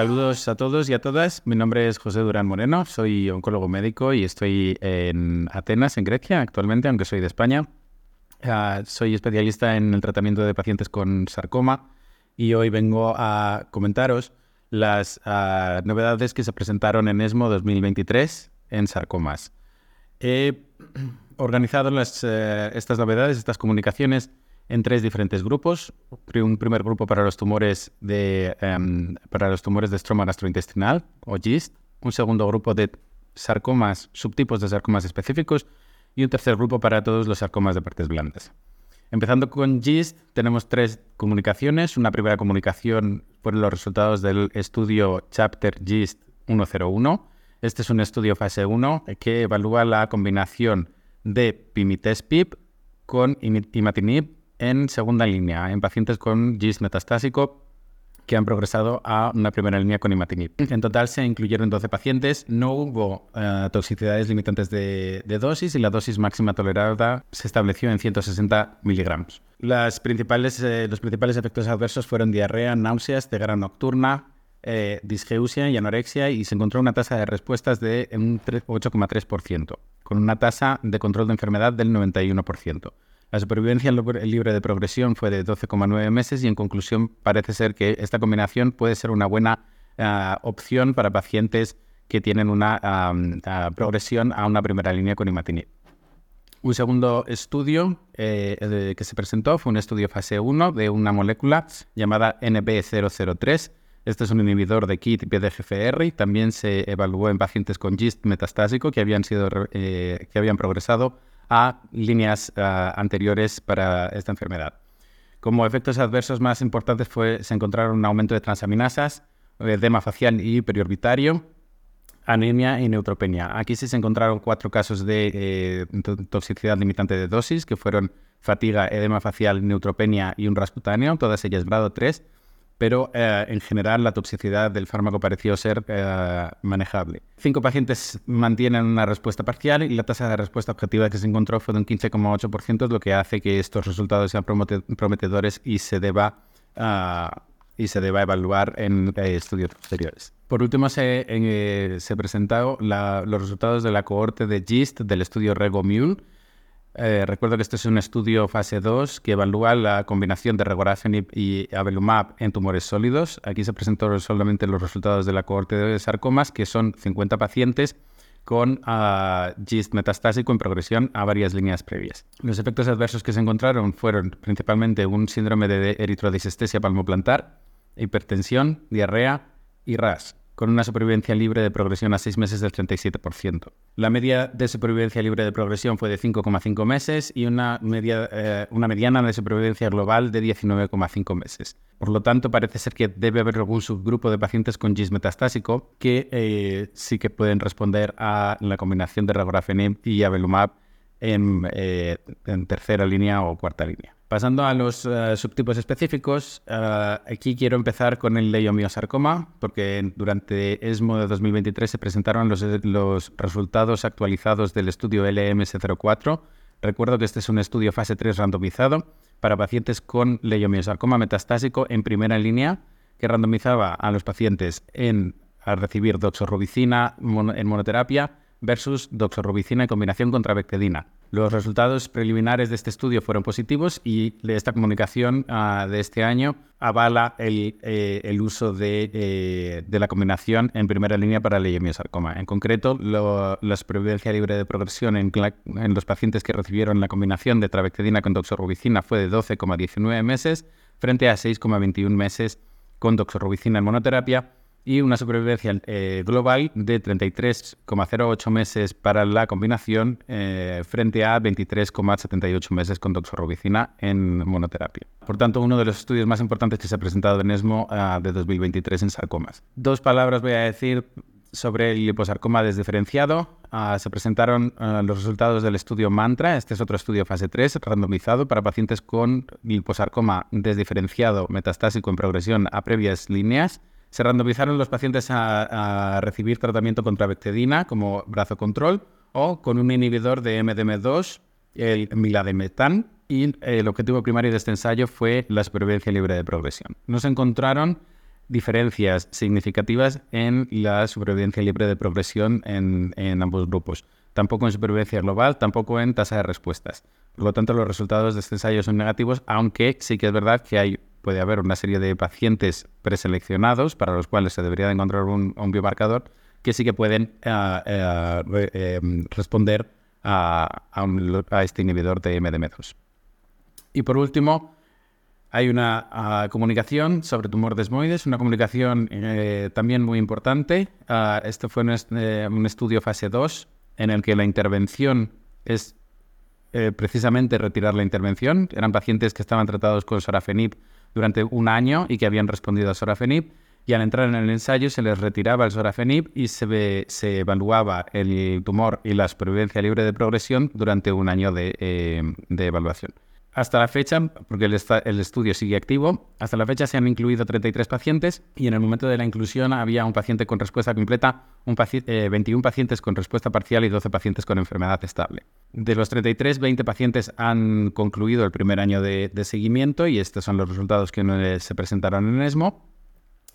Saludos a todos y a todas. Mi nombre es José Durán Moreno, soy oncólogo médico y estoy en Atenas, en Grecia, actualmente, aunque soy de España. Ah, soy especialista en el tratamiento de pacientes con sarcoma y hoy vengo a comentaros las ah, novedades que se presentaron en ESMO 2023 en sarcomas. He organizado eh, estas novedades, estas comunicaciones en tres diferentes grupos. Un primer grupo para los tumores de, em, para los tumores de estroma gastrointestinal o GIST, un segundo grupo de sarcomas, subtipos de sarcomas específicos y un tercer grupo para todos los sarcomas de partes blandas. Empezando con GIST, tenemos tres comunicaciones. Una primera comunicación por los resultados del estudio Chapter GIST 101. Este es un estudio fase 1 que evalúa la combinación de pimitespib con imatinib en segunda línea, en pacientes con GIST metastásico que han progresado a una primera línea con imatinib. En total se incluyeron 12 pacientes, no hubo eh, toxicidades limitantes de, dosis y la dosis máxima tolerada se estableció en 160 miligramos. Las principales, eh, los principales efectos adversos fueron diarrea, náuseas, ceguera nocturna, eh, disgeusia y anorexia y se encontró una tasa de respuestas de un 8,3%, con una tasa de control de enfermedad del 91%. La supervivencia libre de progresión fue de 12,9 meses y en conclusión parece ser que esta combinación puede ser una buena ah, opción para pacientes que tienen una ah, progresión a una primera línea con imatinib. Un segundo estudio eh, que se presentó fue un estudio fase 1 de una molécula llamada NB003. Este es un inhibidor de KIT y PDGFR también se evaluó en pacientes con GIST metastásico que habían, sido, eh, que habían progresado a líneas ah, anteriores para esta enfermedad. Como efectos adversos más importantes fue, se encontraron un aumento de transaminasas, edema facial y periorbitario, anemia y neutropenia. Aquí sí se encontraron cuatro casos de eh, toxicidad limitante de dosis, que fueron fatiga, edema facial, neutropenia y un rascutáneo, todas ellas grado 3 pero eh, en general la toxicidad del fármaco pareció ser eh, manejable. Cinco pacientes mantienen una respuesta parcial y la tasa de respuesta objetiva que se encontró fue de un 15,8%, lo que hace que estos resultados sean prometedores y se deba, ah, y se deba evaluar en eh, estudios posteriores. Por último, se, se presentaron los resultados de la cohorte de GIST del estudio REGO-MULE, eh, recuerdo que este es un estudio fase 2 que evalúa la combinación de regorafenib y avelumab en tumores sólidos. Aquí se presentaron solamente los resultados de la cohorte de sarcomas, que son 50 pacientes con GIST metastásico en progresión a varias líneas previas. Los efectos adversos que se encontraron fueron principalmente un síndrome de eritrodisestesia palmoplantar, hipertensión, diarrea y RAS con una supervivencia libre de progresión a seis meses del 37%. La media de supervivencia libre de progresión fue de 5,5 meses y una, media, eh, una mediana de supervivencia global de 19,5 meses. Por lo tanto, parece ser que debe haber algún subgrupo de pacientes con GIS metastásico que eh, sí que pueden responder a la combinación de regorafenib y avelumab en, eh, en tercera línea o cuarta línea. Pasando a los eh, subtipos específicos, eh, aquí quiero empezar con el leiomiosarcoma, porque durante ESMO de 2023 se presentaron los, los resultados actualizados del estudio LMS04. Recuerdo que este es un estudio fase 3 randomizado para pacientes con leiomiosarcoma metastásico en primera línea, que randomizaba a los pacientes en a recibir doxorubicina en monoterapia versus doxorubicina en combinación contra bectedina. Los resultados preliminares de este estudio fueron positivos y esta comunicación ah, de este año avala el, eh, uso eh, de, la combinación en primera línea para leiomiosarcoma. En concreto, la supervivencia libre de progresión en, en, los pacientes que recibieron la combinación de trabectedina con doxorubicina fue de 12,19 meses frente a 6,21 meses con doxorubicina en monoterapia y una supervivencia eh, global de 33,08 meses para la combinación eh, frente a 23,78 meses con doxorubicina en monoterapia. Por tanto, uno de los estudios más importantes que se ha presentado en ESMO ah, de 2023 en sarcomas. Dos palabras voy a decir sobre el liposarcoma desdiferenciado. Ah, se presentaron ah, los resultados del estudio MANTRA. Este es otro estudio fase 3, randomizado para pacientes con liposarcoma desdiferenciado metastásico en progresión a previas líneas se randomizaron los pacientes a, recibir tratamiento contra bectedina como brazo control o con un inhibidor de MDM2, el milademetan, y el objetivo primario de este ensayo fue la supervivencia libre de progresión. No se encontraron diferencias significativas en la supervivencia libre de progresión en ambos grupos. Tampoco en supervivencia global, tampoco en tasa de respuestas. Por lo tanto, los resultados de este ensayo son negativos, aunque sí que es verdad que hay, puede haber una serie de pacientes preseleccionados para los cuales se debería de encontrar un, biomarcador que sí que pueden eh, eh, em, responder a, este inhibidor de MDM2. Y por último, hay una ah, comunicación sobre tumor desmoides, una comunicación eh, también muy importante. Este fue un, estudio fase 2 en el que la intervención es eh, precisamente retirar la intervención. Eran pacientes que estaban tratados con sorafenib durante un año y que habían respondido a sorafenib. Y al entrar en el ensayo se les retiraba el sorafenib y se, se evaluaba el tumor y la supervivencia libre de progresión durante un año de eh, evaluación. Hasta la fecha, porque el, estudio sigue activo, hasta la fecha se han incluido 33 pacientes y en el momento de la inclusión había un paciente con respuesta completa, un 21 eh, pacientes con respuesta parcial y 12 pacientes con enfermedad estable. De los 33, 20 pacientes han concluido el primer año de, seguimiento y estos son los resultados que se presentaron en ESMO.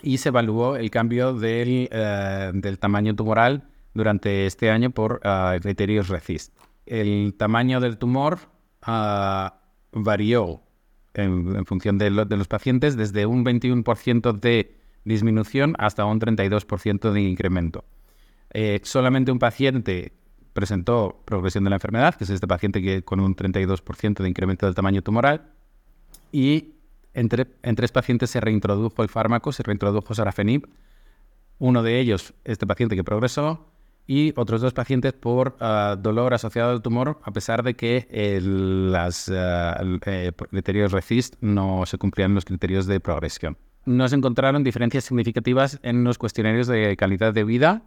Y se evaluó el cambio del, eh, tamaño tumoral durante este año por ah, criterios RECIST. El tamaño del tumor ah, varió en, función de, los pacientes desde un 21% de disminución hasta un 32% de incremento. Eh, solamente un paciente presentó progresión de la enfermedad, que es este paciente que con un 32% de incremento del tamaño tumoral, y en, en, tres pacientes se reintrodujo el fármaco, se reintrodujo sorafenib. Uno de ellos, este paciente que progresó, y otros dos pacientes por ah, dolor asociado al tumor, a pesar de que los ah, eh, criterios RECIST no se cumplían los criterios de progresión. No se encontraron diferencias significativas en los cuestionarios de calidad de vida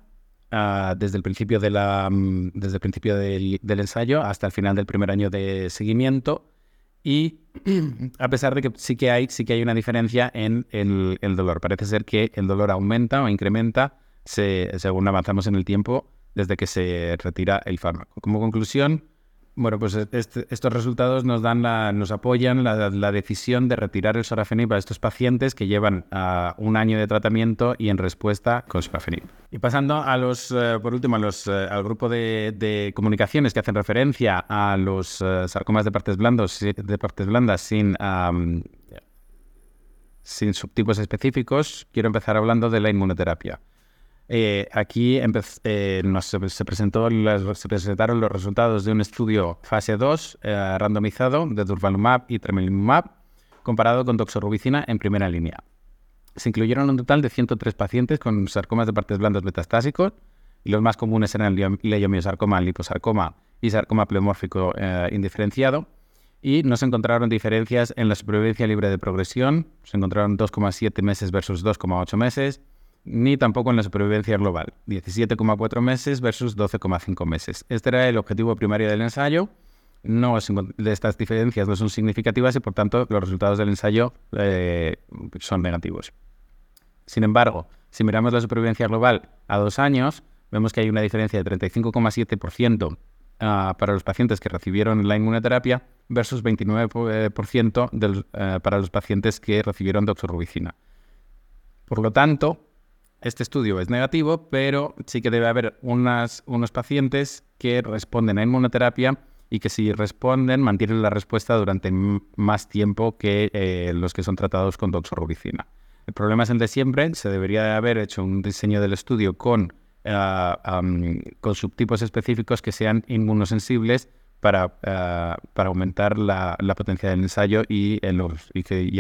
ah, desde el principio, de la, mm, desde el principio del, ensayo hasta el final del primer año de seguimiento. Y a pesar de que sí que hay, sí que hay una diferencia en el, el dolor. Parece ser que el dolor aumenta o incrementa según avanzamos en el tiempo desde que se retira el fármaco. Como conclusión, bueno, pues este, estos resultados nos dan nos apoyan la, decisión de retirar el sorafenib a estos pacientes que llevan uh, un año de tratamiento y en respuesta con sorafenib. Y pasando a los, uh, por último, a los, uh, al grupo de, comunicaciones que hacen referencia a los sarcomas de partes, blandos, de partes blandas sin subtipos específicos, quiero empezar hablando de la inmunoterapia. Eh, aquí eh, se, presentó, se, presentaron los resultados de un estudio fase 2 eh, randomizado de durvalumab y tremelimumab comparado con doxorubicina en primera línea. Se incluyeron un total de 103 pacientes con sarcomas de partes blandas metastásicos y los más comunes eran leiomiosarcoma, liposarcoma y sarcoma pleomórfico indiferenciado. Y no se encontraron diferencias en la supervivencia libre de progresión. Se encontraron 2,7 meses versus 2,8 meses ni tampoco en la supervivencia global, 17,4 meses versus 12,5 meses. Este era el objetivo primario del ensayo. No estas diferencias no son significativas y por tanto los resultados del ensayo eh, son negativos. Sin embargo, si miramos la supervivencia global a dos años, vemos que hay una diferencia de 35,7% ah, para los pacientes que recibieron la inmunoterapia versus 29% eh, para los pacientes que recibieron doxorubicina. Por lo tanto, este estudio es negativo, pero sí que debe haber unos pacientes que responden a inmunoterapia y que si responden mantienen la respuesta durante más tiempo que eh, los que son tratados con doxorubicina. El problema es el de siempre, se debería haber hecho un diseño del estudio con, eh, con subtipos específicos que sean inmunosensibles para, eh, para aumentar la, potencia del ensayo y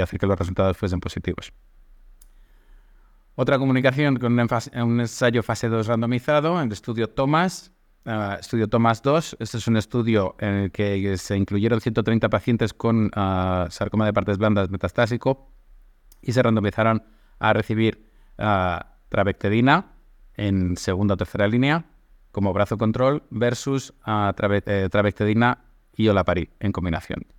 hacer que los resultados fuesen positivos. Otra comunicación con un, ensayo fase 2 randomizado, el estudio Thomas, uh, estudio Thomas 2. Este es un estudio en el que se incluyeron 130 pacientes con uh, sarcoma de partes blandas metastásico y se randomizaron a recibir uh, en segunda o tercera línea como brazo control versus eh, trabectedina y olaparib en combinación.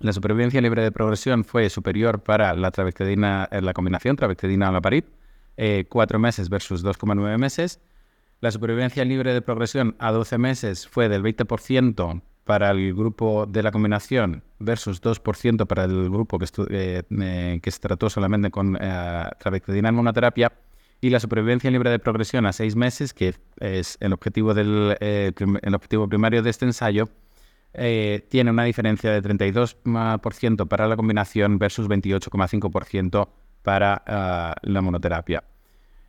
La supervivencia libre de progresión fue superior para la trabectedina en la combinación, trabectedina la parid, eh, 4 meses versus 2,9 meses. La supervivencia libre de progresión a 12 meses fue del 20% para el grupo de la combinación versus 2% para el grupo que, eh, que se trató solamente con eh, en monoterapia. Y la supervivencia libre de progresión a seis meses, que es el objetivo, del, eh, el objetivo primario de este ensayo, tiene una diferencia de 32% para la combinación versus 28,5% para ah, la monoterapia.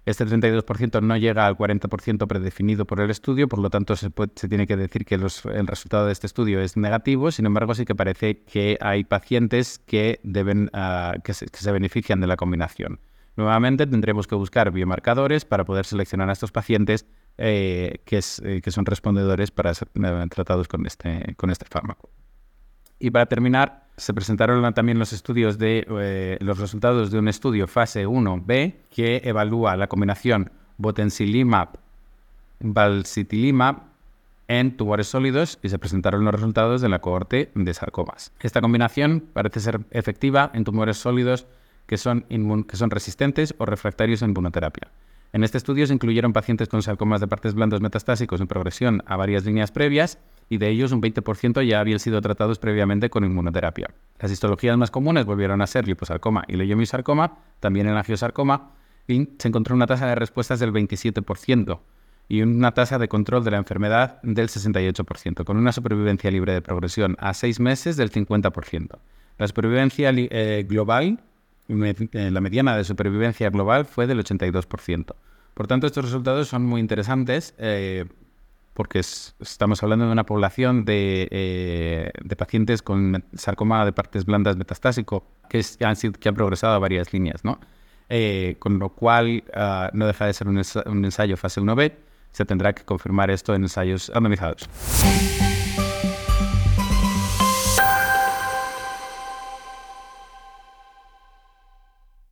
Este 32% no llega al 40% predefinido por el estudio, por lo tanto se, tiene que decir que el resultado de este estudio es negativo. Sin embargo, sí que parece que hay pacientes que, deben, ah, que, se, benefician de la combinación. Nuevamente tendremos que buscar biomarcadores para poder seleccionar a estos pacientes eh, que, eh, que, son respondedores para ser eh, tratados con este, con este fármaco. Y para terminar, se presentaron también los estudios de los resultados de un estudio fase 1B que evalúa la combinación botensilimab balsitilimab en tumores sólidos y se presentaron los resultados de la cohorte de sarcomas. Esta combinación parece ser efectiva en tumores sólidos que son, que son resistentes o refractarios a inmunoterapia. En este estudio se incluyeron pacientes con sarcomas de partes blandas metastásicos en progresión a varias líneas previas y de ellos un 20% ya habían sido tratados previamente con inmunoterapia. Las histologías más comunes volvieron a ser liposarcoma y leiomisarcoma, también el angiosarcoma, y se encontró una tasa de respuestas del 27% y una tasa de control de la enfermedad del 68%, con una supervivencia libre de progresión a seis meses del 50%. La supervivencia eh, global, eh, la mediana de supervivencia global fue del 82%. Por tanto, estos resultados son muy interesantes eh, porque estamos hablando de una población eh, de, pacientes con sarcoma de partes blandas metastásico que, han, que han progresado a varias líneas, ¿no? Eh, con lo cual ah, no deja de ser un, ensayo fase 1B, se tendrá que confirmar esto en ensayos randomizados.